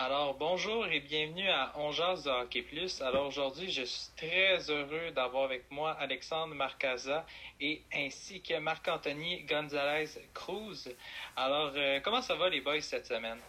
Alors, bonjour et bienvenue à On de Hockey Plus. Alors, aujourd'hui, je suis très heureux d'avoir avec moi Alexandre Marcaza et ainsi que Marc-Anthony Gonzalez Cruz. Alors, euh, comment ça va les boys cette semaine?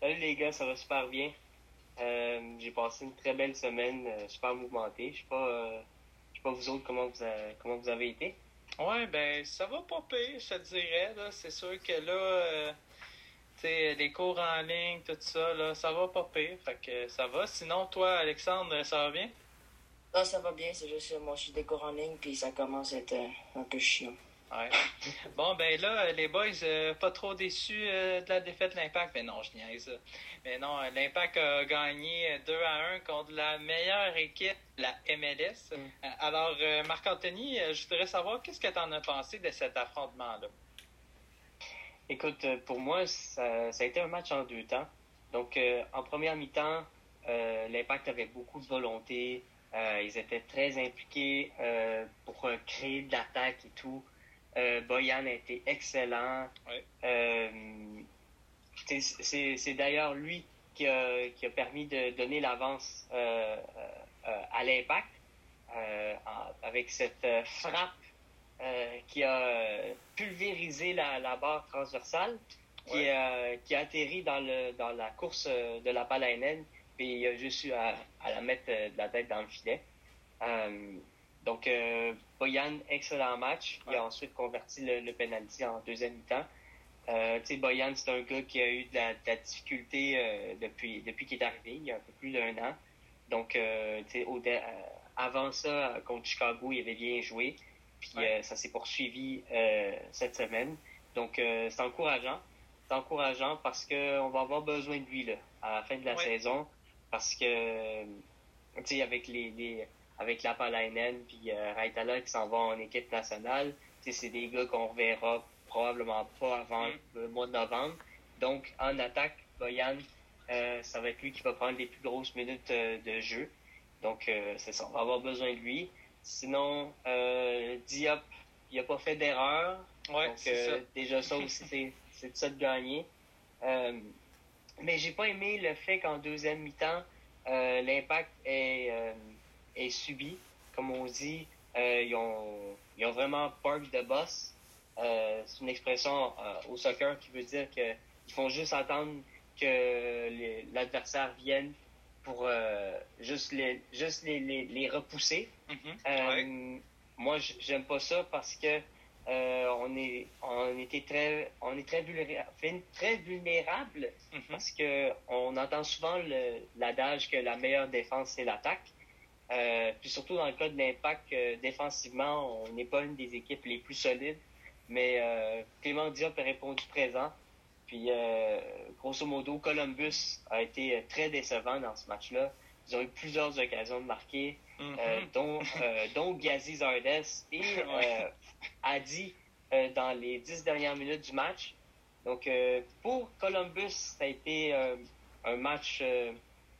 Salut les gars, ça va super bien. Euh, j'ai passé une très belle semaine, euh, super mouvementée. Je sais pas, je sais pas vous autres comment vous, comment vous avez été. Ouais, ben ça va pas pire, je te dirais. C'est sûr que là les cours en ligne, tout ça, là, ça va pas pire. Fait que ça va. Sinon, toi, Alexandre, ça va bien? Non, ça va bien. C'est juste moi, je suis des cours en ligne, puis ça commence à être euh, un peu chiant. Ouais. Bon, ben là, les boys, euh, pas trop déçus euh, de la défaite de l'Impact. Mais non, je niaise. Mais non, l'Impact a gagné 2 à 1 contre la meilleure équipe, la MLS. Mm. Alors, Marc-Anthony, je voudrais savoir qu'est-ce que tu en as pensé de cet affrontement-là? Écoute, euh, pour moi, ça, a été un match en deux temps. Donc, euh, en première mi-temps, euh, l'Impact avait beaucoup de volonté. ils étaient très impliqués pour créer de l'attaque et tout. Boyan a été excellent. c'est d'ailleurs lui qui a, qui a, permis de donner l'avance à l'Impact avec cette frappe euh, qui a euh, pulvérisé la, la barre transversale, qui, euh, qui a atterri dans, le, dans la course de la Palainen, puis il a juste eu à, à, la mettre de la tête dans le filet. donc, Boyan, excellent match. Il a ensuite converti le, le penalty en deuxième mi-temps. Euh, Boyan, c'est un gars qui a eu de la, de la difficulté depuis, depuis qu'il est arrivé, il y a un peu plus d'un an. Donc, euh, au, avant ça, contre Chicago, il avait bien joué. Puis euh, ça s'est poursuivi euh, cette semaine. Donc euh, c'est encourageant. C'est encourageant parce qu'on va avoir besoin de lui là, à la fin de la saison. Parce que tu sais, avec les, les avec la Palainen puis Raitala qui s'en vont en équipe nationale, c'est des gars qu'on reverra probablement pas avant mm. le mois de novembre. Donc en attaque, Boyan, ça va être lui qui va prendre les plus grosses minutes de jeu. Donc c'est ça, on va avoir besoin de lui. Sinon, euh, Diop, il n'a pas fait d'erreur. Ouais, donc, euh, déjà ça aussi, c'est de ça de gagner. Euh, mais j'ai pas aimé le fait qu'en deuxième mi-temps, euh, l'impact est, est subi. Comme on dit, ils, ont, ils ont vraiment park de boss. c'est une expression au soccer qui veut dire qu'ils font juste attendre que l'adversaire vienne pour euh, juste les juste les, les, les repousser. Mm-hmm. Euh, moi, j'aime pas ça parce que euh, on est on était très on est très vulnérable, très vulnérable mm-hmm. parce que on entend souvent l'adage que la meilleure défense c'est l'attaque. puis surtout dans le cas de l'impact défensivement, on n'est pas une des équipes les plus solides. Mais Clément Diop a répondu présent. Puis, euh, grosso modo, Columbus a été très décevant dans ce match-là. Ils ont eu plusieurs occasions de marquer, euh, dont, euh, dont Gazi Zardes et euh, Adi euh, dans les dix dernières minutes du match. Donc, pour Columbus, ça a été un match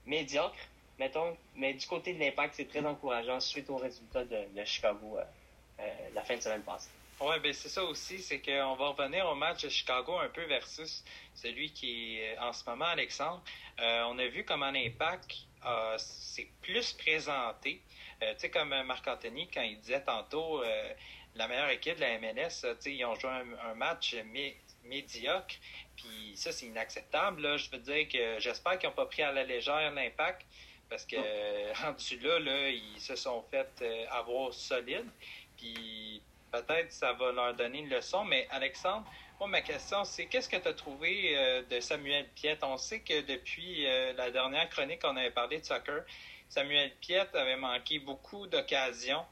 médiocre, mettons, mais du côté de l'impact, c'est très encourageant suite au résultat de, de Chicago la fin de semaine passée. Oui, ben c'est ça aussi, c'est qu'on va revenir au match de Chicago un peu versus celui qui est en ce moment, Alexandre. Euh, on a vu comment l'impact euh, s'est plus présenté. Euh, tu sais, comme Marc-Anthony, quand il disait tantôt euh, la meilleure équipe de la MLS, tu sais, ils ont joué un, match médiocre, puis ça, c'est inacceptable. Là. Je veux dire que j'espère qu'ils n'ont pas pris à la légère l'impact, parce que rendu là, là, ils se sont fait avoir solide. Puis peut-être ça va leur donner une leçon. Mais Alexandre, moi, ma question, c'est qu'est-ce que tu as trouvé euh, de Samuel Piette? On sait que depuis euh, la dernière chronique, on avait parlé de soccer. Samuel Piette avait manqué beaucoup d'occasions.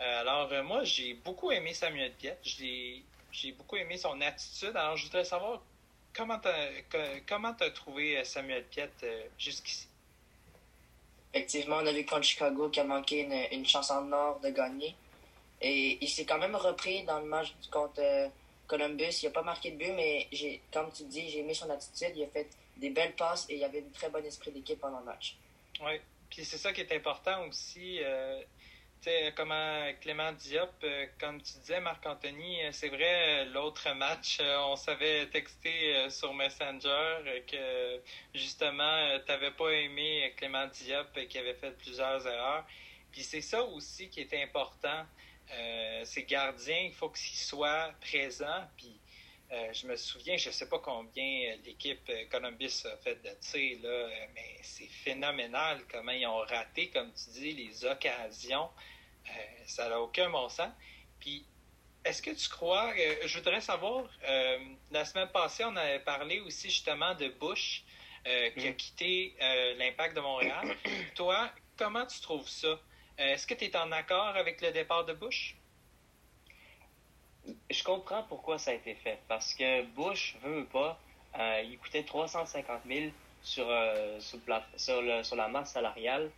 Euh, alors, moi, j'ai beaucoup aimé Samuel Piette. J'ai beaucoup aimé son attitude. Alors, je voudrais savoir comment tu as, trouvé Samuel Piette jusqu'ici? Effectivement, on a vu contre Chicago qui a manqué une, une chance en or de gagner. Et il s'est quand même repris dans le match contre euh, Columbus. Il n'a pas marqué de but, mais comme tu dis, j'ai aimé son attitude. Il a fait des belles passes et il avait un très bon esprit d'équipe pendant le match. Oui, puis c'est ça qui est important aussi. Euh, comment Clément Diop, euh, comme tu disais, Marc-Anthony, euh, c'est vrai, l'autre match, on s'avait texté sur Messenger que justement, tu n'avais pas aimé Clément Diop qui avait fait plusieurs erreurs. Puis c'est ça aussi qui est important. Ces gardiens, il faut qu'ils soient présents. Puis euh, je me souviens, je ne sais pas combien l'équipe euh, Columbus a fait de tirs, là, mais c'est phénoménal comment ils ont raté, comme tu dis, les occasions. Euh, ça n'a aucun bon sens. Puis, est-ce que tu crois, je voudrais savoir, la semaine passée, on avait parlé aussi justement de Bush qui a mm. quitté l'Impact de Montréal. Toi, comment tu trouves ça? Est-ce que tu es en accord avec le départ de Bush? je comprends pourquoi ça a été fait. Parce que Bush veut ou pas, euh, il coûtait 350 000 sur, euh, sur, la masse salariale.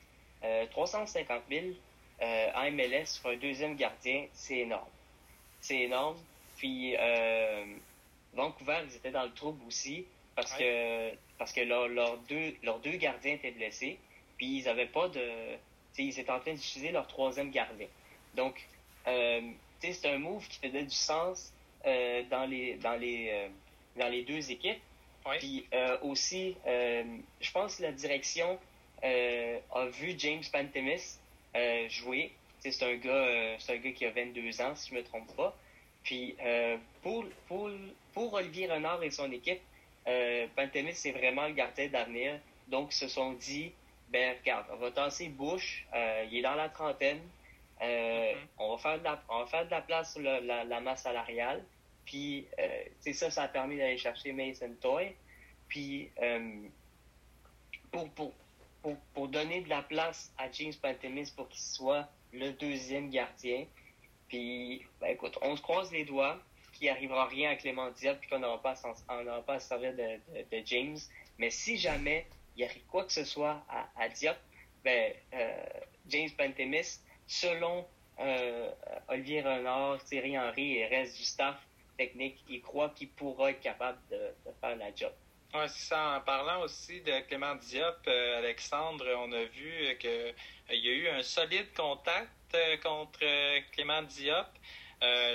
350 000 en MLS sur un deuxième gardien, c'est énorme. C'est énorme. Puis Vancouver, ils étaient dans le trouble aussi parce que parce que leurs deux, leurs deux gardiens étaient blessés. Puis ils avaient pas de. Ils étaient en train d'utiliser leur troisième gardien. Donc, euh, c'est un move qui faisait du sens euh, dans, les, dans, les, euh, dans les deux équipes. Puis euh, aussi, je pense que la direction a vu James Pantemis jouer. C'est un, gars, c'est un gars qui a 22 ans, si je ne me trompe pas. Puis pour, pour, pour Olivier Renard et son équipe, Pantemis, c'est vraiment le gardien d'avenir. Donc, ils se sont dit, ben regarde, on va tasser Bush, il est dans la trentaine, euh, mm-hmm. on, va faire de la, on va faire de la place sur la, la, masse salariale. Puis, euh, ça, ça a permis d'aller chercher Mason Toy. Puis, euh, pour, pour, pour, pour, donner de la place à James Pantemis pour qu'il soit le deuxième gardien. Puis, ben, écoute, on se croise les doigts qu'il n'arrivera rien à Clément Diop puis qu'on n'aura pas, pas à se servir de, de, James. Mais si jamais il arrive quoi que ce soit à, Diop, ben, euh, James Pantemis selon euh, Olivier Renard, Thierry Henry et le reste du staff technique, il croit qu'il pourra être capable de, faire la job. C'est ça. En parlant aussi de Clément Diop, euh, Alexandre, on a vu qu'il euh, y a eu un solide contact contre Clément Diop.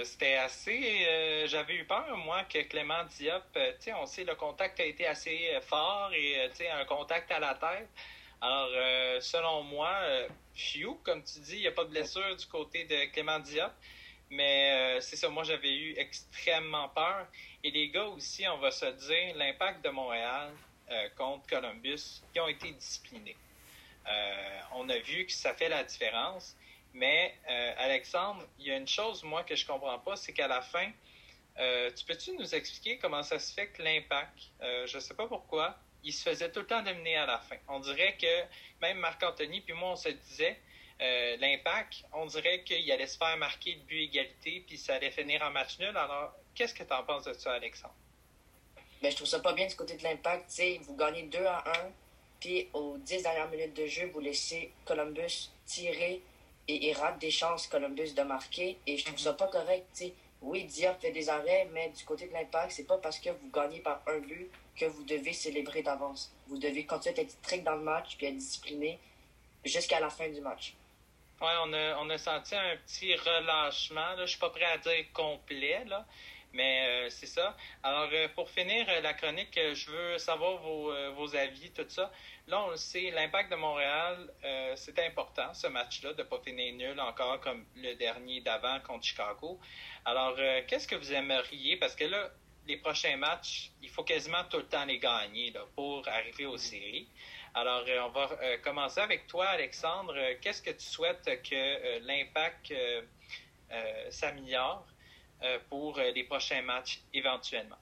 C'était assez. J'avais eu peur, moi, que Clément Diop, tu sais, on sait le contact a été assez fort et, tu un contact à la tête. Alors, euh, selon moi, euh, comme tu dis, il n'y a pas de blessure du côté de Clément Diop. Mais euh, c'est ça, moi j'avais eu extrêmement peur. Et les gars aussi, on va se dire, l'impact de Montréal euh, contre Columbus, ils ont été disciplinés. on a vu que ça fait la différence. Mais Alexandre, il y a une chose, moi, que je comprends pas, c'est qu'à la fin, tu peux-tu nous expliquer comment ça se fait que l'impact, je ne sais pas pourquoi, il se faisait tout le temps dominer à la fin? On dirait que même Marc-Anthony, puis moi, on se disait, euh, l'impact, on dirait qu'il allait se faire marquer le but égalité, puis ça allait finir en match nul. Alors, qu'est-ce que tu en penses de ça, Alexandre? Ben, je trouve ça pas bien du côté de l'impact. Vous gagnez 2 à 1, puis aux 10 dernières minutes de jeu, vous laissez Columbus tirer et il rate des chances, Columbus, de marquer. Et je trouve ça pas correct. Oui, Diop fait des arrêts, mais du côté de l'impact, c'est pas parce que vous gagnez par un but que vous devez célébrer d'avance. Vous devez continuer à être strict dans le match puis être discipliné jusqu'à la fin du match. Oui, on a, on a senti un petit relâchement. Là. Je suis pas prêt à dire complet, là, mais euh, c'est ça. Alors, euh, pour finir euh, la chronique, je veux savoir vos, vos, avis, tout ça. Là, on le sait, l'impact de Montréal, c'est important, ce match-là, de ne pas finir nul encore comme le dernier d'avant contre Chicago. Alors, qu'est-ce que vous aimeriez? Parce que là, les prochains matchs, il faut quasiment tout le temps les gagner pour arriver aux séries. Alors, euh, on va euh, commencer avec toi, Alexandre. Euh, qu'est-ce que tu souhaites que l'impact s'améliore? Pour les prochains matchs éventuellement?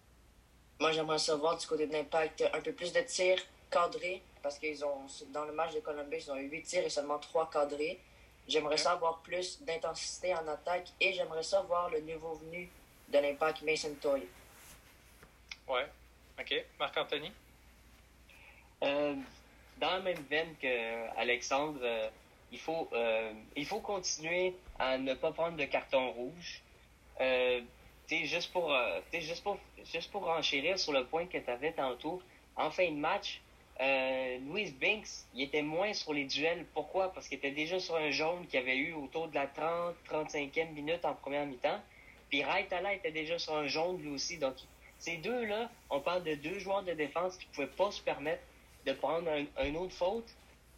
Moi, j'aimerais savoir du côté de l'impact un peu plus de tirs cadrés parce qu'ils ont, dans le match de Columbus, ils ont eu 8 tirs et seulement 3 cadrés. J'aimerais savoir plus d'intensité en attaque et j'aimerais savoir le nouveau venu de l'impact Mason Toy. Ouais. OK. Marc-Anthony? Euh, dans la même veine que Alexandre, euh, il, faut, euh, il faut continuer à ne pas prendre de carton rouge. Juste pour, juste pour juste pour enchérir sur le point que tu avais tantôt, en fin de match, euh, Louis Binks, il était moins sur les duels. Pourquoi? Parce qu'il était déjà sur un jaune qu'il avait eu autour de la 30-35e minute en première mi-temps. Puis Raitala était déjà sur un jaune lui aussi. Donc, ces deux-là, on parle de deux joueurs de défense qui ne pouvaient pas se permettre de prendre un, autre faute,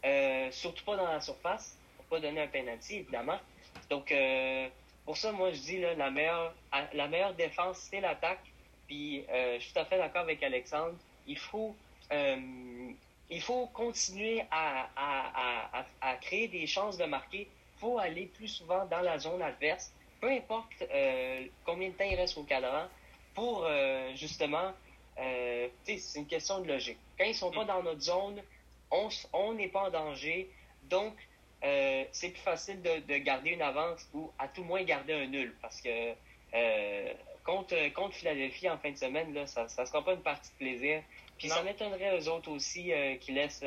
euh, surtout pas dans la surface, pour pas donner un penalty, évidemment. Donc, euh, pour ça, moi, je dis, là, la, meilleure, la meilleure défense, c'est l'attaque. Puis, euh, je suis tout à fait d'accord avec Alexandre. Il faut, il faut continuer à, à, à, créer des chances de marquer. Il faut aller plus souvent dans la zone adverse, peu importe combien de temps il reste au cadran, pour justement euh, c'est une question de logique. Quand ils sont pas dans notre zone, on n'est pas en danger. Donc, euh, c'est plus facile de, garder une avance ou à tout moins garder un nul. Parce que euh, contre, contre Philadelphie en fin de semaine, là, ça ne sera pas une partie de plaisir. Puis ça m'étonnerait eux autres aussi qui laissent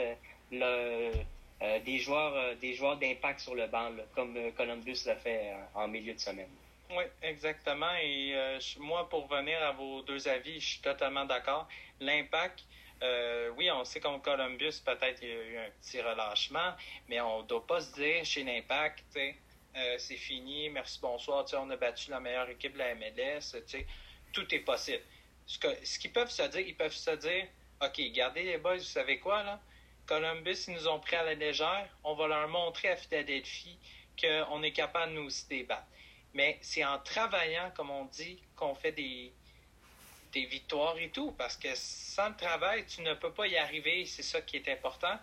des joueurs des joueurs d'impact sur le banc, comme Columbus l'a fait en milieu de semaine. Oui, exactement. Et euh, moi, pour revenir à vos deux avis, je suis totalement d'accord. L'impact, euh, oui, on sait qu'en Columbus, peut-être il y a eu un petit relâchement, mais on ne doit pas se dire chez l'Impact, euh, c'est fini, merci, bonsoir, on a battu la meilleure équipe de la MLS, tout est possible. Ce, qu'ils peuvent se dire, ils peuvent se dire, OK, gardez les boys, vous savez quoi, là? Columbus, ils nous ont pris à la légère, on va leur montrer à Philadelphie qu'on est capable de nous débattre. Mais c'est en travaillant, comme on dit, qu'on fait des, des victoires et tout, parce que sans le travail, tu ne peux pas y arriver, c'est ça qui est important.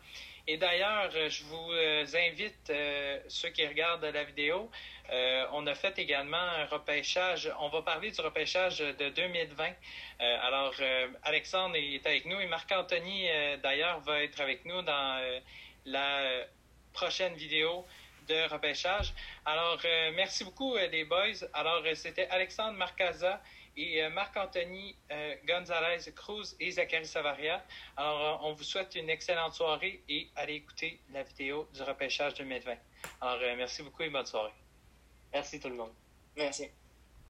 Et d'ailleurs, je vous euh, invite, euh, ceux qui regardent la vidéo, euh, on a fait également un repêchage, on va parler du repêchage de 2020. alors, Alexandre est avec nous et Marc-Anthony, d'ailleurs, va être avec nous dans la prochaine vidéo de repêchage. Alors, euh, merci beaucoup, euh, les boys. Alors, euh, c'était Alexandre Marcaza et Marc-Anthony Gonzalez Cruz et Zachary Savaria. Alors, on vous souhaite une excellente soirée et allez écouter la vidéo du repêchage 2020. Alors, merci beaucoup et bonne soirée. Merci tout le monde. Merci.